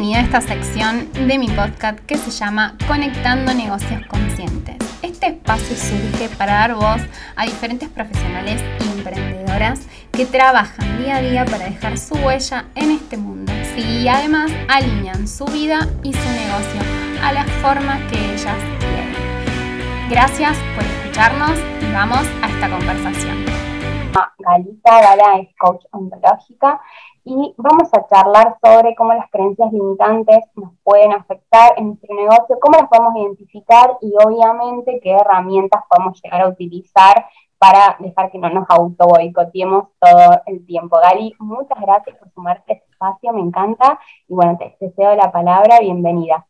Bienvenida a esta sección de mi podcast que se llama Conectando Negocios Conscientes. Este espacio surge para dar voz a diferentes profesionales y emprendedoras que trabajan día a día para dejar su huella en este mundo y además alinean su vida y su negocio a la forma que ellas quieren. Gracias por escucharnos y vamos a esta conversación. Galita Gala es coach ontológica y vamos a charlar sobre cómo las creencias limitantes nos pueden afectar en nuestro negocio, cómo las podemos identificar y obviamente qué herramientas podemos llegar a utilizar para dejar que no nos auto boicoteemos todo el tiempo. Gali, muchas gracias por sumarte este espacio, me encanta y bueno, te deseo la palabra, bienvenida.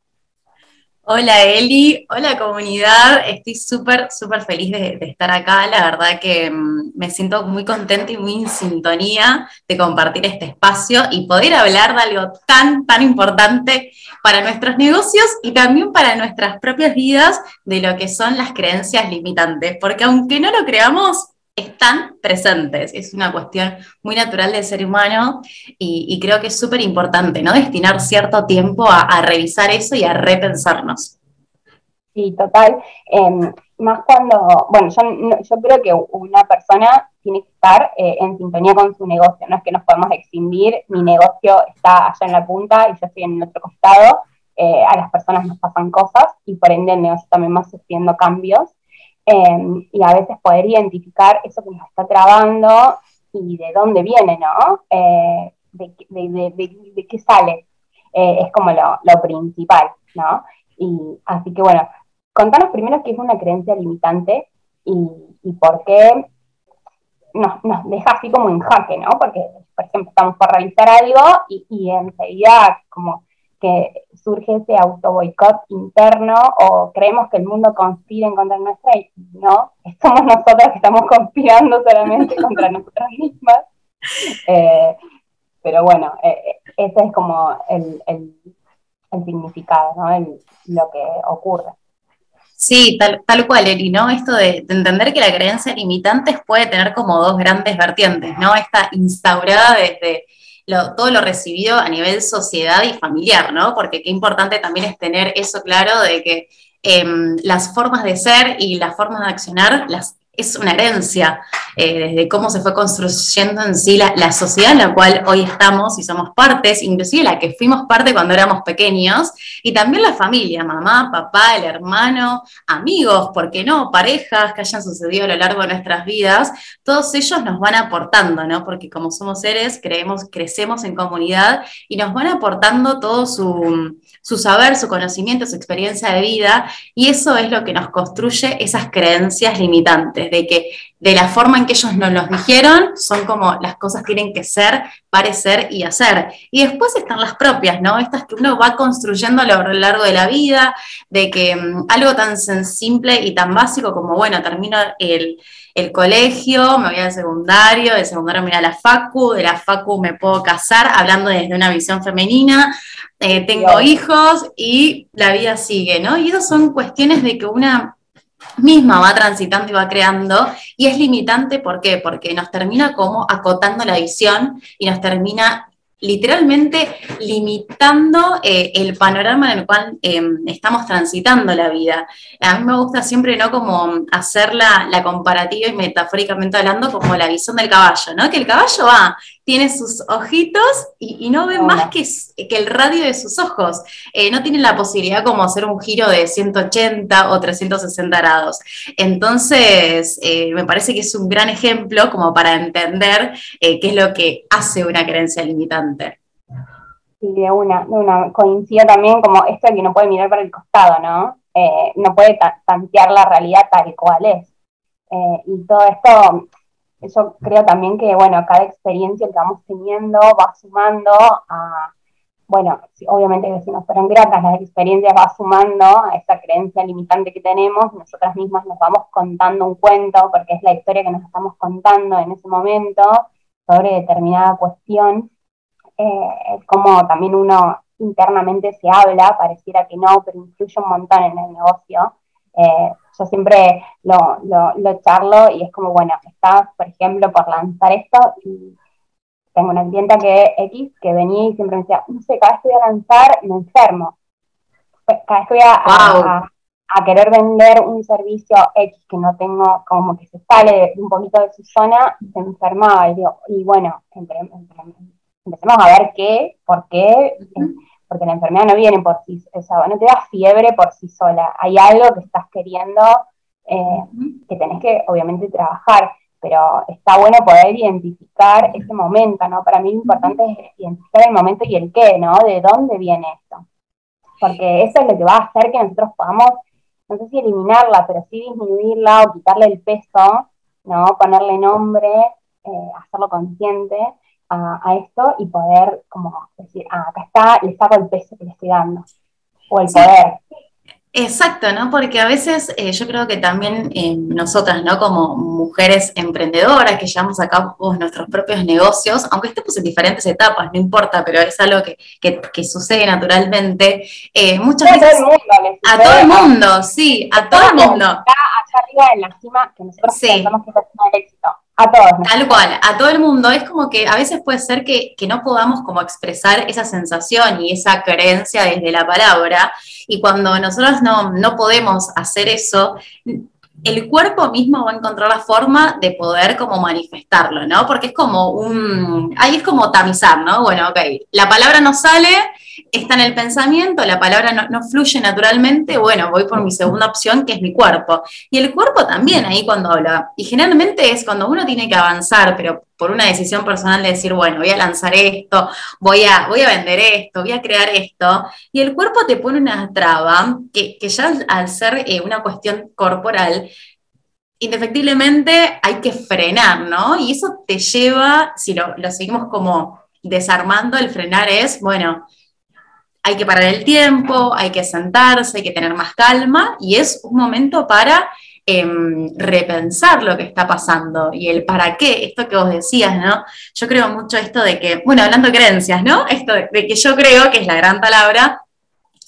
Hola Eli, hola comunidad, estoy súper, súper feliz de, estar acá, la verdad que mm, me siento muy contenta y muy en sintonía de compartir este espacio y poder hablar de algo tan, tan importante para nuestros negocios y también para nuestras propias vidas de lo que son las creencias limitantes, porque aunque no lo creamos, están presentes. Es una cuestión muy natural del ser humano y, creo que es súper importante, ¿no? Destinar cierto tiempo a, revisar eso y a repensarnos. Sí, total. Em, más cuando, bueno, yo, creo que una persona tiene que estar eh, en sintonía con su negocio, no es que nos podemos excindir, mi negocio está allá en la punta y yo estoy en el otro costado, eh, a las personas nos pasan cosas y por ende el negocio también va sufriendo cambios Em, y a veces poder identificar eso que nos está trabando y de dónde viene, ¿no? Eh, de, qué sale, eh, es como lo, principal, ¿no? Y así que bueno, contanos primero qué es una creencia limitante y, por qué nos, deja así como en jaque, ¿no? Porque, por ejemplo, estamos por realizar algo y, y enseguida como que surge ese auto boicot interno o creemos que el mundo conspira en contra nuestra y no, somos nosotras que estamos conspirando solamente contra nosotras mismas. Eh, pero bueno, eh, ese es como el, significado, ¿no? lo que ocurre. Sí, tal, tal cual, Eri, ¿no? Esto de, de, entender que la creencia limitante puede tener como dos grandes vertientes, ¿no? Esta instaurada desde todo lo recibido a nivel sociedad y familiar, ¿no? Porque qué importante también es tener eso claro de que em, las formas de ser y las formas de accionar las es una herencia eh, desde cómo se fue construyendo en sí la, sociedad en la cual hoy estamos y somos partes, inclusive la que fuimos parte cuando éramos pequeños, y también la familia, mamá, papá, el hermano, amigos, ¿por qué no? Parejas que hayan sucedido a lo largo de nuestras vidas, todos ellos nos van aportando, ¿no? Porque como somos seres, creemos, crecemos en comunidad y nos van aportando todo su, su saber, su conocimiento, su experiencia de vida, y eso es lo que nos construye esas creencias limitantes de que de la forma en que ellos nos los dijeron, son como las cosas tienen que ser, parecer y hacer. Y después están las propias, ¿no? Estas que uno va construyendo a lo largo de la vida, de que mm, algo tan simple y tan básico como, bueno, termino el, colegio, me voy al secundario, del secundario me voy a la facu, de la facu me puedo casar, hablando desde una visión femenina, eh, tengo hijos y la vida sigue, ¿no? Y esas son cuestiones de que una misma va transitando y va creando, y es limitante, ¿por qué? Porque nos termina como acotando la visión y nos termina literalmente limitando eh, el panorama en el cual em, estamos transitando la vida. A mí me gusta siempre, ¿no? Como hacer la, comparativa y metafóricamente hablando como la visión del caballo, ¿no? Que el caballo va tiene sus ojitos y, no ve más que, que, el radio de sus ojos. Eh, no tiene la posibilidad como hacer un giro de 180 o 360 grados. Entonces, eh, me parece que es un gran ejemplo como para entender eh, qué es lo que hace una creencia limitante. Sí, de una, de una. Coincido también como esto de que no puede mirar para el costado, ¿no? no puede tantear la realidad tal cual es. y todo esto yo creo también que, bueno, cada experiencia que vamos teniendo va sumando a, bueno, obviamente que si nos fueran gratas las experiencias va sumando a esa creencia limitante que tenemos, nosotras mismas nos vamos contando un cuento, porque es la historia que nos estamos contando en ese momento sobre determinada cuestión, eh, como también uno internamente se habla, pareciera que no, pero influye un montón en el negocio. Eh, yo siempre lo, charlo y es como, bueno, estás, por ejemplo, por lanzar esto y tengo una clienta que X que venía y siempre me decía, no sé, cada vez que voy a lanzar me enfermo. Cada vez que voy a, a, querer vender un servicio X que no tengo, como que se sale un poquito de su zona, se enfermaba. Y digo, y bueno, empecemos a ver qué, por qué, porque la enfermedad no viene por sí, o sea, no te da fiebre por sí sola. Hay algo que estás queriendo, eh, que tenés que obviamente trabajar pero está bueno poder identificar ese momento, ¿no? Para mí lo importante es identificar el momento y el qué, ¿no? De dónde viene esto. Porque eso es lo que va a hacer que nosotros podamos, no sé si eliminarla, pero sí disminuirla o quitarle el peso, ¿no? Ponerle nombre, eh, hacerlo consciente a, esto y poder como decir, ah, acá está, le saco el peso que le estoy dando. O el poder. Exacto, ¿no? Porque a veces eh, yo creo que también eh, nosotras, ¿no? Como mujeres emprendedoras que llevamos a cabo nuestros propios negocios, aunque estemos en diferentes etapas, no importa, pero es algo que, que, sucede naturalmente, eh, muchas veces... a todo el mundo, sí, a todo el mundo. Arriba en la cima que nosotros pensamos que es la cima del éxito. A todos. Tal cual, a todo el mundo. Es como que a veces puede ser que, que, no podamos como expresar esa sensación y esa creencia desde la palabra. Y cuando nosotros no, no podemos hacer eso, el cuerpo mismo va a encontrar la forma de poder como manifestarlo, ¿no? Porque es como un, ahí es como tamizar, ¿no? Bueno, ok, la palabra no sale, está en el pensamiento, la palabra no, fluye naturalmente, bueno, voy por mi segunda opción, que es mi cuerpo. Y el cuerpo también ahí cuando habla. Y generalmente es cuando uno tiene que avanzar, pero por una decisión personal de decir, bueno, voy a lanzar esto, voy a, voy a vender esto, voy a crear esto, y el cuerpo te pone una traba que, ya al ser eh, una cuestión corporal, indefectiblemente hay que frenar, ¿no? Y eso te lleva, si lo, lo seguimos como desarmando, el frenar es, bueno, hay que parar el tiempo, hay que sentarse, hay que tener más calma y es un momento para em, repensar lo que está pasando y el para qué, esto que vos decías, ¿no? Yo creo mucho esto de que, bueno, hablando de creencias, ¿no? Esto de, que yo creo, que es la gran palabra,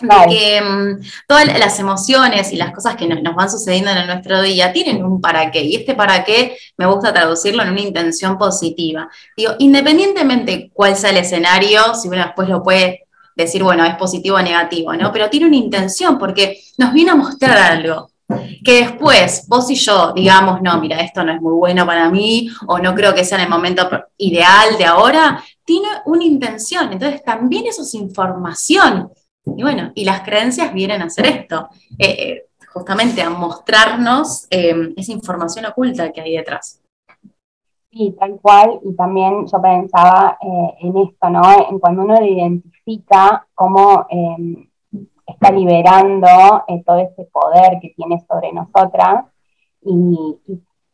de que em, todas las emociones y las cosas que nos, van sucediendo en nuestro día tienen un para qué, y este para qué me gusta traducirlo en una intención positiva. Digo, independientemente cuál sea el escenario, si uno después lo puede decir, bueno, es positivo o negativo, ¿no? Pero tiene una intención porque nos viene a mostrar algo. Que después vos y yo digamos, no, mira, esto no es muy bueno para mí, o no creo que sea en el momento ideal de ahora, tiene una intención. Entonces también eso es información. Y bueno, y las creencias vienen a hacer esto, eh, eh, justamente a mostrarnos eh, esa información oculta que hay detrás. Sí, tal cual, y también yo pensaba en esto, ¿no? En cuando uno identifica cómo em, está liberando eh, todo ese poder que tiene sobre nosotras y,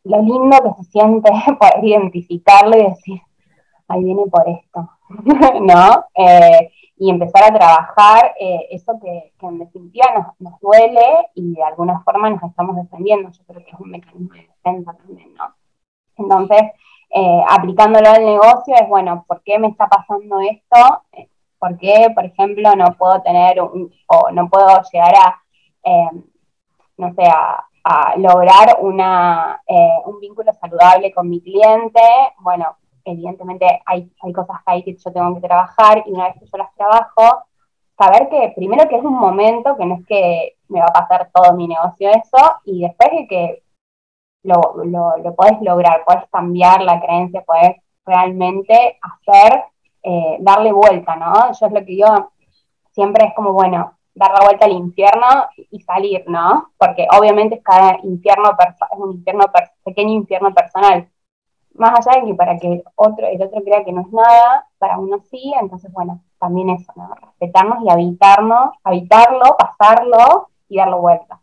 lo lindo que se siente poder identificarlo y decir, ahí viene por esto, ¿no? Eh, y empezar a trabajar eh, eso que, en definitiva nos, nos, duele y de alguna forma nos estamos defendiendo. Yo creo que es un mecanismo de defensa también, ¿no? Entonces, aplicándolo al negocio es, bueno, ¿por qué me está pasando esto? ¿Por qué, por ejemplo, no puedo tener o no puedo llegar a, eh, no sé, a, lograr una, eh, un vínculo saludable con mi cliente? Bueno, evidentemente hay, hay cosas ahí que yo tengo que trabajar y una vez que yo las trabajo, saber que primero que es un momento, que no es que me va a pasar todo mi negocio eso, y después de que lo, lo, lograr, podés cambiar la creencia, podés realmente hacer eh, darle vuelta, ¿no? Yo es lo que yo siempre es como, bueno, dar la vuelta al infierno y salir, ¿no? Porque obviamente cada infierno es un infierno pequeño infierno personal. Más allá de que para que otro, el otro crea que no es nada, para uno sí, entonces bueno, también eso, ¿no? Respetarnos y habitarnos, habitarlo, pasarlo y darle vuelta.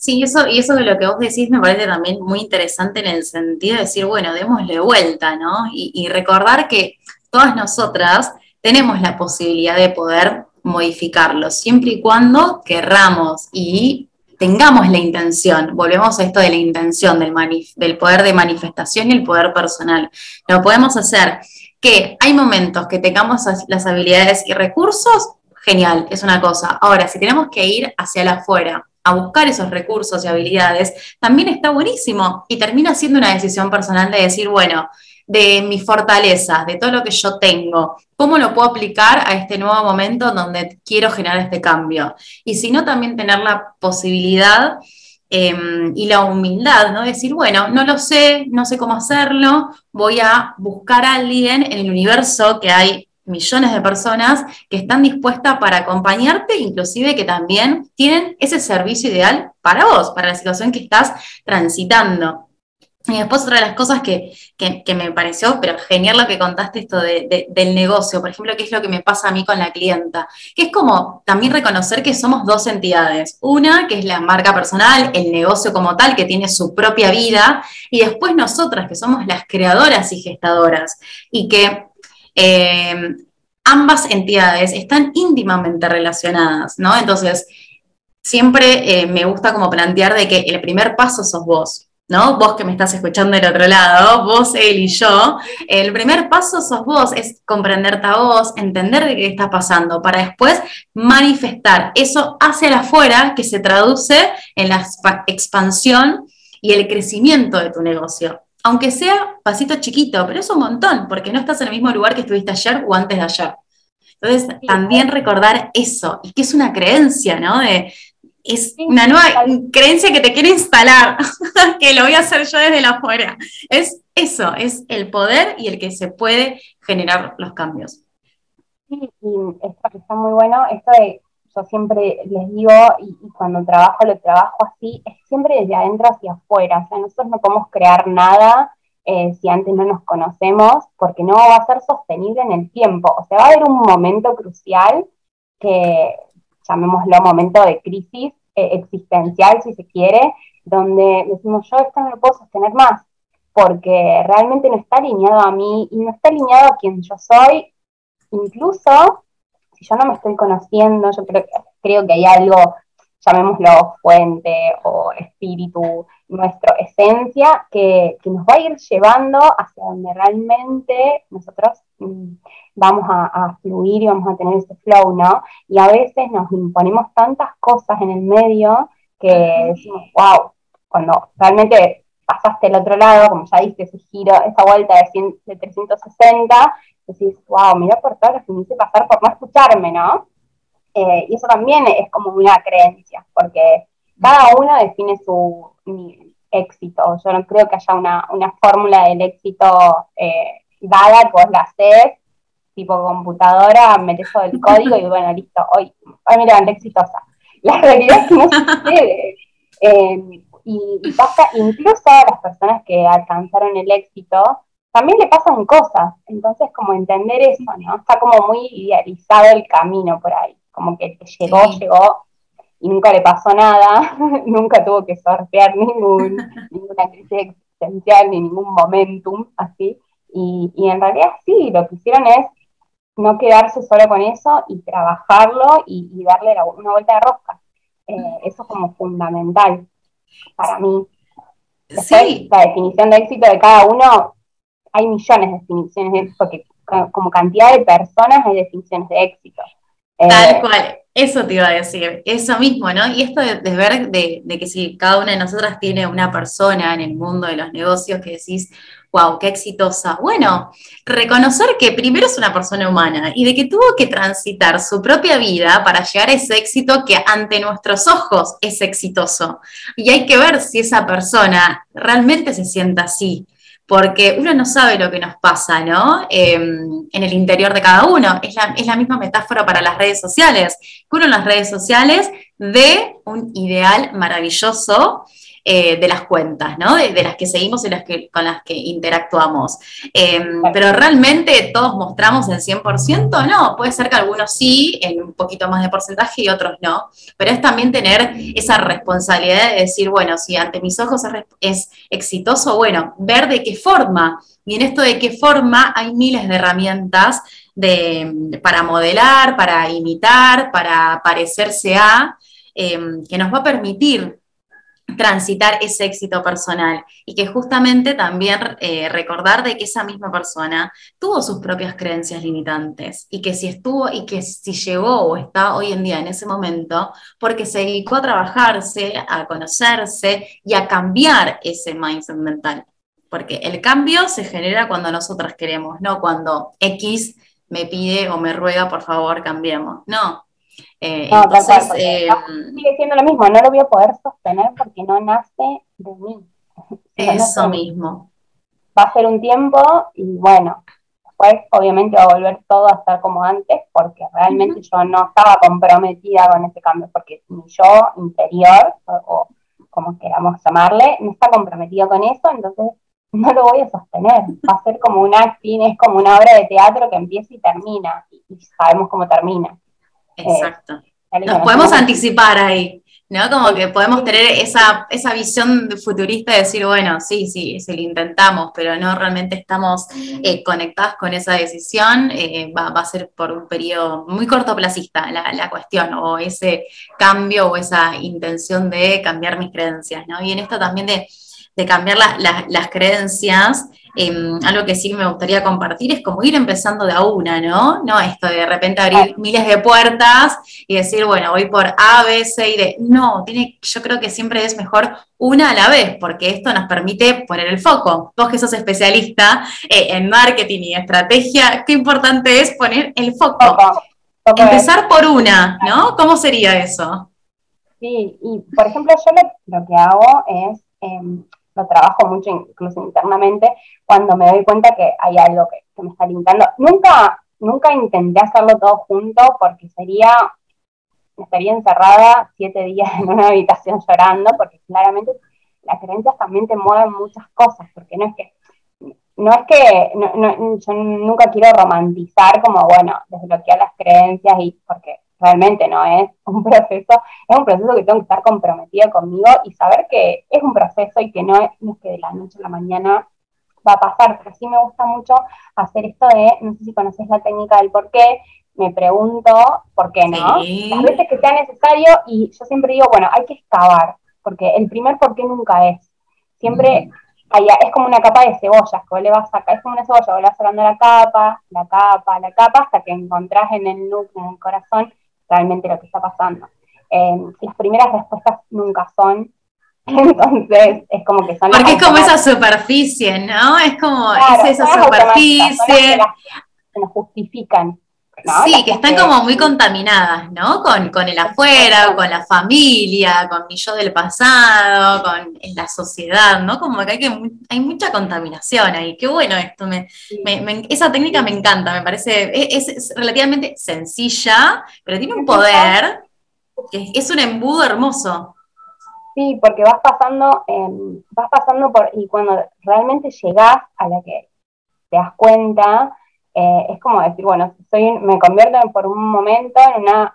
Sí, eso, y eso de lo que vos decís me parece también muy interesante en el sentido de decir, bueno, démosle vuelta, ¿no? y recordar que todas nosotras tenemos la posibilidad de poder modificarlo, siempre y cuando querramos y tengamos la intención. Volvemos a esto de la intención, del, del poder de manifestación y el poder personal. Lo podemos hacer que hay momentos que tengamos las habilidades y recursos, genial, es una cosa. Ahora, si tenemos que ir hacia afuera a buscar esos recursos y habilidades, también está buenísimo y termina siendo una decisión personal de decir, bueno, de mis fortalezas, de todo lo que yo tengo, cómo lo puedo aplicar a este nuevo momento donde quiero generar este cambio. Y si no, también tener la posibilidad em, y la humildad, ¿no? Decir, bueno, no lo sé, no sé cómo hacerlo, voy a buscar a alguien en el universo que hay millones de personas que están dispuestas para acompañarte, inclusive que también tienen ese servicio ideal para vos, para la situación que estás transitando. Y después otra de las cosas que, me pareció, pero genial lo que contaste esto del negocio, por ejemplo, qué es lo que me pasa a mí con la clienta, que es como también reconocer que somos dos entidades, una que es la marca personal, el negocio como tal, que tiene su propia vida, y después nosotras, que somos las creadoras y gestadoras, y que eh, ambas entidades están íntimamente relacionadas, ¿no? Entonces, siempre eh, me gusta como plantear de que el primer paso sos vos, ¿no? Vos que me estás escuchando del otro lado, vos, él y yo, el primer paso sos vos, es comprenderte a vos, entender de qué está pasando, para después manifestar eso hacia afuera que se traduce en la expansión y el crecimiento de tu negocio aunque sea pasito chiquito, pero es un montón, porque no estás en el mismo lugar que estuviste ayer o antes de ayer. Entonces, también recordar eso, y que es una creencia, ¿no? De, es una nueva creencia que te quiere instalar, que lo voy a hacer yo desde la afuera. Es eso, es el poder y el que se puede generar los cambios. Sí, y esto que está muy bueno, esto de yo siempre les digo, y, cuando trabajo lo trabajo así, es siempre desde adentro hacia afuera. O sea, nosotros no podemos crear nada eh, si antes no nos conocemos, porque no va a ser sostenible en el tiempo. O sea, va a haber un momento crucial que, llamémoslo momento de crisis eh, existencial, si se quiere, donde decimos, yo esto no lo puedo sostener más, porque realmente no está alineado a mí y no está alineado a quien yo soy, incluso si yo no me estoy conociendo, yo creo, creo que hay algo, llamémoslo fuente o espíritu, nuestra esencia, que, nos va a ir llevando hacia donde realmente nosotros mm, vamos a, fluir y vamos a tener ese flow, ¿no? Y a veces nos imponemos tantas cosas en el medio que decimos, wow, cuando realmente pasaste al otro lado, como ya diste ese giro, esa vuelta de, de 360, decís, wow, mira por todo lo que me hice pasar por no escucharme, ¿no? Eh, y eso también es como una creencia, porque cada uno define su éxito. Yo no creo que haya una, fórmula del éxito eh, dada que vos la haces, tipo computadora, metes todo el código y bueno, listo, hoy, hoy me levanté exitosa. La realidad es que no sucede. Eh, y, y, pasa incluso a las personas que alcanzaron el éxito, también le pasan cosas. Entonces, como entender eso, ¿no? Está como muy idealizado el camino por ahí. Como que llegó, llegó y nunca le pasó nada, nunca tuvo que sortear ningún, ninguna crisis existencial ni ningún momentum así. Y, en realidad sí, lo que hicieron es no quedarse solo con eso y trabajarlo y, darle una vuelta de rosca. Eh, eso es como fundamental para mí. sí. La definición de éxito de cada uno hay millones de definiciones, porque como cantidad de personas hay definiciones de éxito. Tal eh, cual, eso te iba a decir, eso mismo, ¿no? Y esto de, ver de, que si cada una de nosotras tiene una persona en el mundo de los negocios que decís, wow, qué exitosa. Bueno, reconocer que primero es una persona humana y de que tuvo que transitar su propia vida para llegar a ese éxito que ante nuestros ojos es exitoso. Y hay que ver si esa persona realmente se sienta así porque uno no sabe lo que nos pasa, ¿no? Em, en el interior de cada uno. Es la, es la, misma metáfora para las redes sociales. Uno en las redes sociales ve un ideal maravilloso eh, de las cuentas, ¿no? De, las que seguimos y las que, con las que interactuamos. Em, pero realmente todos mostramos el 100%, no, puede ser que algunos sí, en un poquito más de porcentaje y otros no, pero es también tener esa responsabilidad de decir, bueno, si ante mis ojos es, exitoso, bueno, ver de qué forma, y en esto de qué forma hay miles de herramientas de, para modelar, para imitar, para parecerse a, em, que nos va a permitir transitar ese éxito personal y que justamente también eh, recordar de que esa misma persona tuvo sus propias creencias limitantes y que si estuvo y que si llegó o está hoy en día en ese momento, porque se dedicó a trabajarse, a conocerse y a cambiar ese mindset mental. Porque el cambio se genera cuando nosotras queremos, no cuando X me pide o me ruega, por favor, cambiemos. No, eh, entonces, eh, sigue siendo lo mismo, no lo voy a poder sostener porque no nace de mí. Eso mismo. Va a ser un tiempo y bueno, después obviamente va a volver todo a estar como antes porque realmente yo no estaba comprometida con ese cambio porque mi yo interior, o, como queramos llamarle, no está comprometido con eso, entonces no lo voy a sostener. Va a ser como un acting, es como una obra de teatro que empieza y termina, y sabemos cómo termina. Exacto. Nos podemos anticipar ahí, ¿no? Como que podemos tener esa, esa visión futurista de decir, bueno, sí, sí, si lo intentamos, pero no realmente estamos eh, conectados con esa decisión, eh, va, a ser por un periodo muy cortoplacista la, la cuestión, o ese cambio o esa intención de cambiar mis creencias, ¿no? Y en esto también de, cambiar las creencias, Em, algo que sí me gustaría compartir es como ir empezando de a una, ¿no? No esto de, de repente abrir miles de puertas y decir, bueno, voy por A, B, C y D. No, tiene, yo creo que siempre es mejor una a la vez, porque esto nos permite poner el foco. Vos que sos especialista eh, en marketing y estrategia, qué importante es poner el foco. Empezar por una, ¿no? ¿Cómo sería eso? Sí, y por ejemplo, yo lo, que hago es... Em, lo trabajo mucho incluso internamente, cuando me doy cuenta que hay algo que, me está limitando. Nunca, nunca intenté hacerlo todo junto porque sería, estaría encerrada siete días en una habitación llorando, porque claramente las creencias también te mueven muchas cosas, porque no es que, no es que, yo nunca quiero romantizar como, bueno, desbloquear las creencias y porque realmente no es un proceso, es un proceso que tengo que estar comprometida conmigo y saber que es un proceso y que no es, que de la noche a la mañana va a pasar, pero sí me gusta mucho hacer esto de, no sé si conoces la técnica del por qué, me pregunto por qué no, las veces que sea necesario y yo siempre digo, bueno, hay que excavar, porque el primer por qué nunca es, siempre es como una capa de cebollas, que vos le vas a sacar, es como una cebolla, vos le vas sacando la capa, la capa, la capa, hasta que encontrás en el núcleo, en el corazón, realmente lo que está pasando. Eh, las primeras respuestas nunca son, entonces es como que son... Porque es como esa superficie, ¿no? Es como es esa superficie... que nos justifican. Sí, que están como muy contaminadas, ¿no? Con, con el afuera, con la familia, con mi yo del pasado, con la sociedad, ¿no? Como que hay, que hay mucha contaminación ahí. Qué bueno esto, me, esa técnica me encanta, me parece, es, relativamente sencilla, pero tiene un poder que es un embudo hermoso. Sí, porque vas pasando, vas pasando por, y cuando realmente llegás a la que te das cuenta, eh, es como decir, bueno, soy, me convierto por un momento en una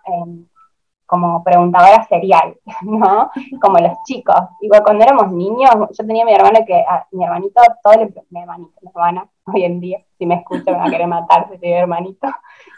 como preguntadora serial, ¿no? Como los chicos. Igual cuando éramos niños, yo tenía mi hermano que, mi hermanito, todo le, mi hermanito, mi hermana, hoy en día, si me escucha me va a querer matar si soy hermanito.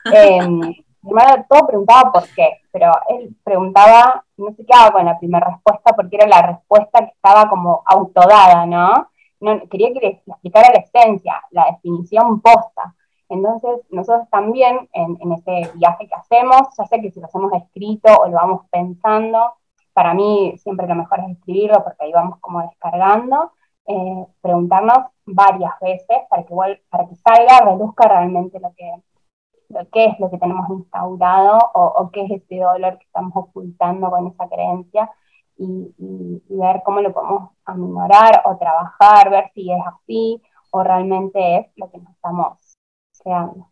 Em, mi hermano todo preguntaba por qué, pero él preguntaba, no sé qué hago con la primera respuesta, porque era la respuesta que estaba como autodada, ¿no? no quería que le explicara la esencia, la definición posta. Entonces, nosotros también en, ese viaje que hacemos, ya sé que si lo hacemos escrito o lo vamos pensando, para mí siempre lo mejor es escribirlo porque ahí vamos como descargando, eh, preguntarnos varias veces para que, salga, reduzca realmente lo que, lo es lo que tenemos instaurado o, qué es ese dolor que estamos ocultando con esa creencia y, y ver cómo lo podemos aminorar o trabajar, ver si es así o realmente es lo que nos estamos 这样。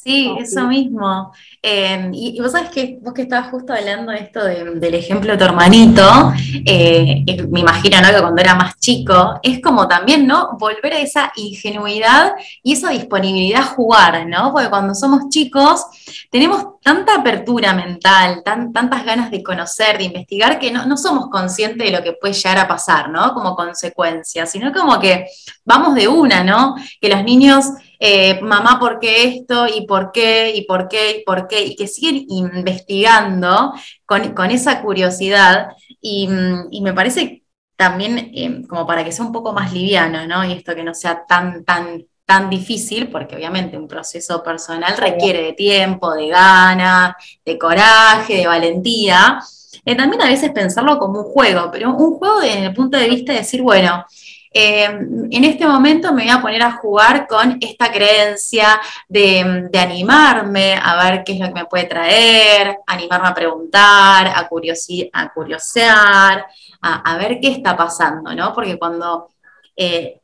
Sí, eso mismo. Em, y, vos sabés que vos que estabas justo hablando de esto del ejemplo de tu hermanito, eh, me imagino ¿no? que cuando era más chico, es como también, ¿no? Volver a esa ingenuidad y esa disponibilidad a jugar, ¿no? Porque cuando somos chicos tenemos tanta apertura mental, tantas ganas de conocer, de investigar, que no, no somos conscientes de lo que puede llegar a pasar, ¿no? Como consecuencia, sino como que vamos de una, ¿no? Que los niños eh, mamá, ¿por qué esto? ¿Y por qué? ¿Y por qué? ¿Y por qué? Y que siguen investigando con, esa curiosidad. Y, me parece también eh, como para que sea un poco más liviano, ¿no? Y esto que no sea tan, tan, tan difícil, porque obviamente un proceso personal requiere de tiempo, de ganas, de coraje, de valentía. Eh, también a veces pensarlo como un juego, pero un juego desde el punto de vista de decir, bueno, eh, en este momento me voy a poner a jugar con esta creencia de, animarme a ver qué es lo que me puede traer, animarme a preguntar, a, a curiosear, a, ver qué está pasando, ¿no? Porque cuando eh,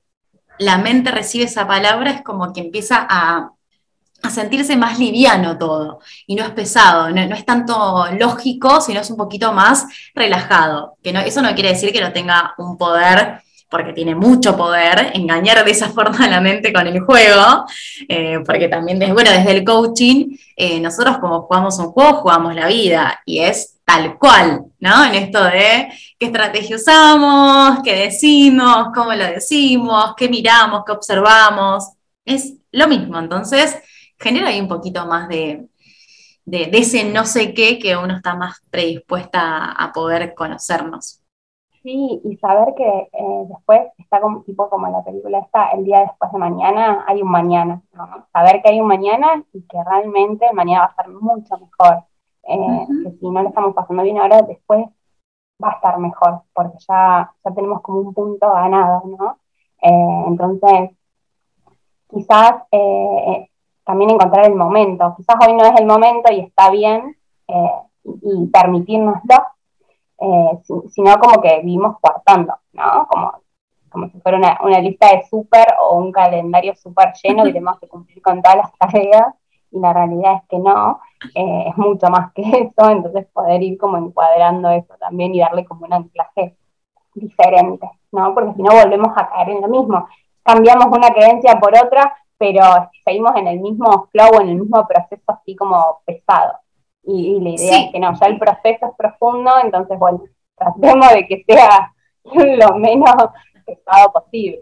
la mente recibe esa palabra es como que empieza a, sentirse más liviano todo y no es pesado, no, es tanto lógico, sino es un poquito más relajado. Que eso no quiere decir que no tenga un poder porque tiene mucho poder, engañar de esa forma a la mente con el juego, eh, porque también, desde, bueno, desde el coaching, eh, nosotros como jugamos un juego, jugamos la vida, y es tal cual, ¿no? En esto de qué estrategia usamos, qué decimos, cómo lo decimos, qué miramos, qué observamos, es lo mismo, entonces genera ahí un poquito más de, ese no sé qué que uno está más predispuesta a poder conocernos. Sí, y saber que eh, después está como tipo como la película está, el día después de mañana, hay un mañana, ¿no? Saber que hay un mañana y que realmente el mañana va a estar mucho mejor. Eh, que si no lo estamos pasando bien ahora, después va a estar mejor, porque ya, ya tenemos como un punto ganado, ¿no? Eh, entonces, quizás también encontrar el momento. Quizás hoy no es el momento y está bien, y permitirnoslo, eh, sino como que vivimos cuartando, ¿no? Como, como si fuera una, lista de súper o un calendario súper lleno y tenemos que cumplir con todas las tareas, y la realidad es que no, eh, es mucho más que eso, entonces poder ir como encuadrando eso también y darle como un anclaje diferente, ¿no? Porque si no volvemos a caer en lo mismo, cambiamos una creencia por otra, pero seguimos en el mismo flow, en el mismo proceso así como pesado. Y, la idea es que no, ya el proceso es profundo, entonces, bueno, tratemos de que sea lo menos pesado posible.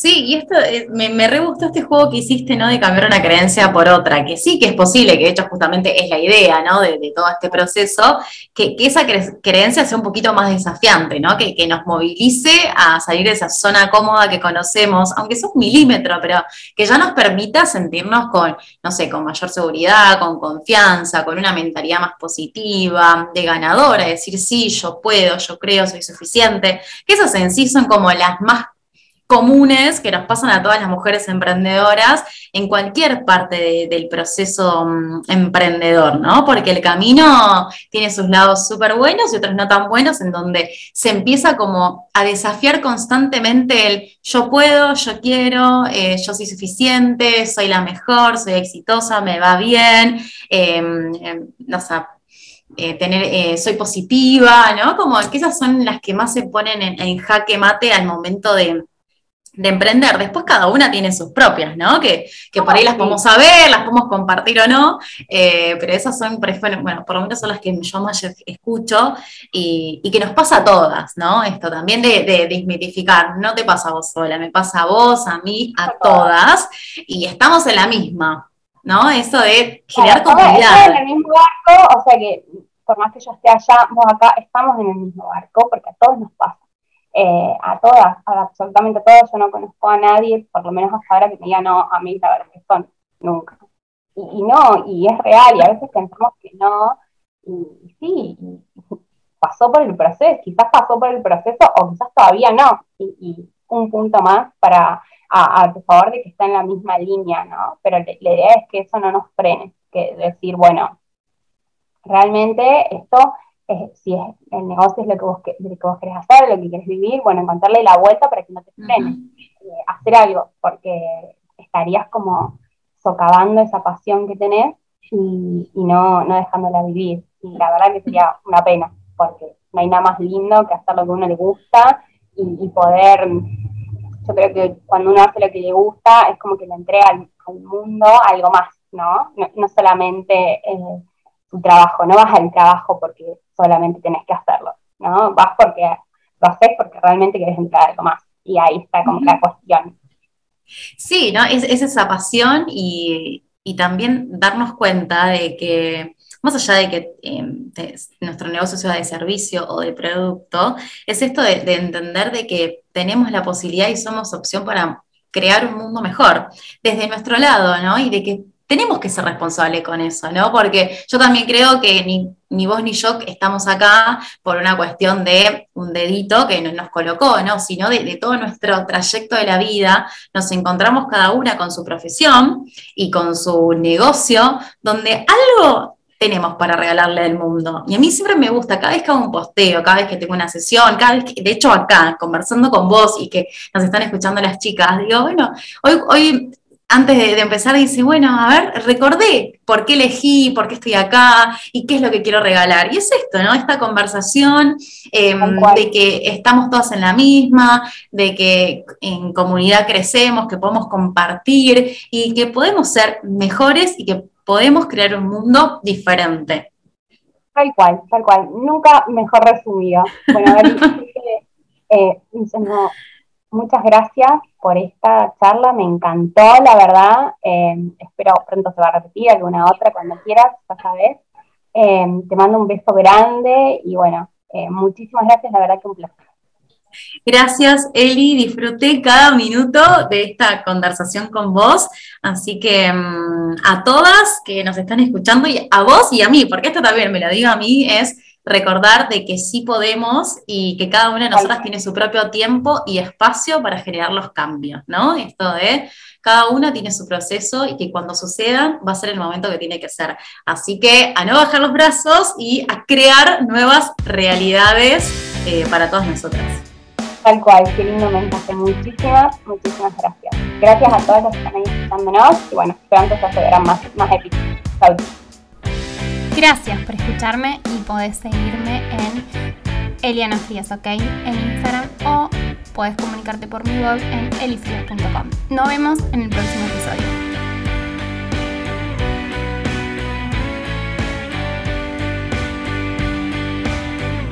Sí, y esto eh, me, me re gustó este juego que hiciste, ¿no? De cambiar una creencia por otra, que sí que es posible, que de hecho justamente es la idea, ¿no? De, todo este proceso, que, esa creencia sea un poquito más desafiante, ¿no? Que, nos movilice a salir de esa zona cómoda que conocemos, aunque sea un milímetro, pero que ya nos permita sentirnos con, no sé, con mayor seguridad, con confianza, con una mentalidad más positiva, de ganadora, decir, sí, yo puedo, yo creo, soy suficiente, que esas en sí son como las más comunes que nos pasan a todas las mujeres emprendedoras en cualquier parte del proceso mm, emprendedor, ¿no? Porque el camino tiene sus lados súper buenos y otros no tan buenos, en donde se empieza como a desafiar constantemente el yo puedo, yo quiero, eh, yo soy suficiente, soy la mejor, soy exitosa, me va bien, em, em, no sé, eh, tener, eh, soy positiva, ¿no? Como que esas son las que más se ponen en jaque mate al momento de, de emprender. Después cada una tiene sus propias, ¿no? Que, por ahí las podemos saber, las podemos compartir o no, eh, pero esas son, bueno, por lo menos son las que yo más escucho y, que nos pasa a todas, ¿no? Esto también de, de desmitificar, no te pasa a vos sola, me pasa a vos, a mí, a todas, y estamos en la misma, ¿no? Eso de generar comunidad. Estamos en el mismo barco, o sea que por más que yo esté allá, vos acá, estamos en el mismo barco, porque a todos nos pasa. Eh, a todas, a absolutamente todas, yo no conozco a nadie, por lo menos hasta ahora, que me diga, no, a mí la verdad que son, nunca. Y, no, y es real, y a veces pensamos que no, y, sí, pasó por el proceso, quizás pasó por el proceso o quizás todavía no, y, un punto más para a, tu favor de que está en la misma línea, ¿no? Pero la idea es que eso no nos frene, que decir, bueno, realmente esto si es, el negocio es lo que, vos, lo que vos querés hacer, lo que querés vivir, bueno, encontrarle la vuelta para que no te frenes, eh, hacer algo, porque estarías como socavando esa pasión que tenés y, no, no dejándola vivir. Y la verdad que sería una pena, porque no hay nada más lindo que hacer lo que a uno le gusta y, poder, yo creo que cuando uno hace lo que le gusta es como que le entrega al, mundo algo más, ¿no? No, solamente eh, tu trabajo, no vas al trabajo porque solamente tenés que hacerlo, ¿no? Vas porque lo haces porque realmente querés entrar algo más. Y ahí está como la cuestión. Sí, ¿no? Es, esa pasión y, también darnos cuenta de que, más allá de que em, nuestro negocio sea de servicio o de producto, es esto de, de entender de que tenemos la posibilidad y somos opción para crear un mundo mejor desde nuestro lado, ¿no? Y de que tenemos que ser responsables con eso, ¿no? Porque yo también creo que ni, vos ni yo estamos acá por una cuestión de un dedito que nos colocó, ¿no? Sino de, de, todo nuestro trayecto de la vida, nos encontramos cada una con su profesión y con su negocio, donde algo tenemos para regalarle al mundo. Y a mí siempre me gusta, cada vez que hago un posteo, cada vez que tengo una sesión, cada vez que, de hecho acá, conversando con vos y que nos están escuchando las chicas, digo, bueno, hoy, hoy antes de, empezar dice, bueno, a ver, recordé por qué elegí, por qué estoy acá y qué es lo que quiero regalar. Y es esto, ¿no? Esta conversación em, de que estamos todas en la misma, de que en comunidad crecemos, que podemos compartir y que podemos ser mejores y que podemos crear un mundo diferente. Tal cual, tal cual. Nunca mejor resumido. Bueno, a ver, eh, muchas gracias por esta charla, me encantó, la verdad. Eh, espero pronto se va a repetir alguna otra cuando quieras, ya sabes. Eh, te mando un beso grande y bueno, eh, muchísimas gracias, la verdad que un placer. Gracias, Eli. Disfruté cada minuto de esta conversación con vos. Así que mm, a todas que nos están escuchando y a vos y a mí, porque esto también me lo digo a mí, es recordar de que sí podemos y que cada una de nosotras tiene su propio tiempo y espacio para generar los cambios, ¿no? Esto de cada una tiene su proceso y que cuando sucedan va a ser el momento que tiene que ser. Así que a no bajar los brazos y a crear nuevas realidades eh, para todas nosotras. Tal cual, qué lindo mensaje. Muchísimas, muchísimas gracias. Gracias a todos los que están ahí escuchándonos y bueno, esperando que se verán más, más épicos. Chau. Gracias por escucharme y podés seguirme en Eliana Frías, ¿ok? En Instagram o puedes comunicarte por mi blog en elifrías.com. Nos vemos en el próximo episodio.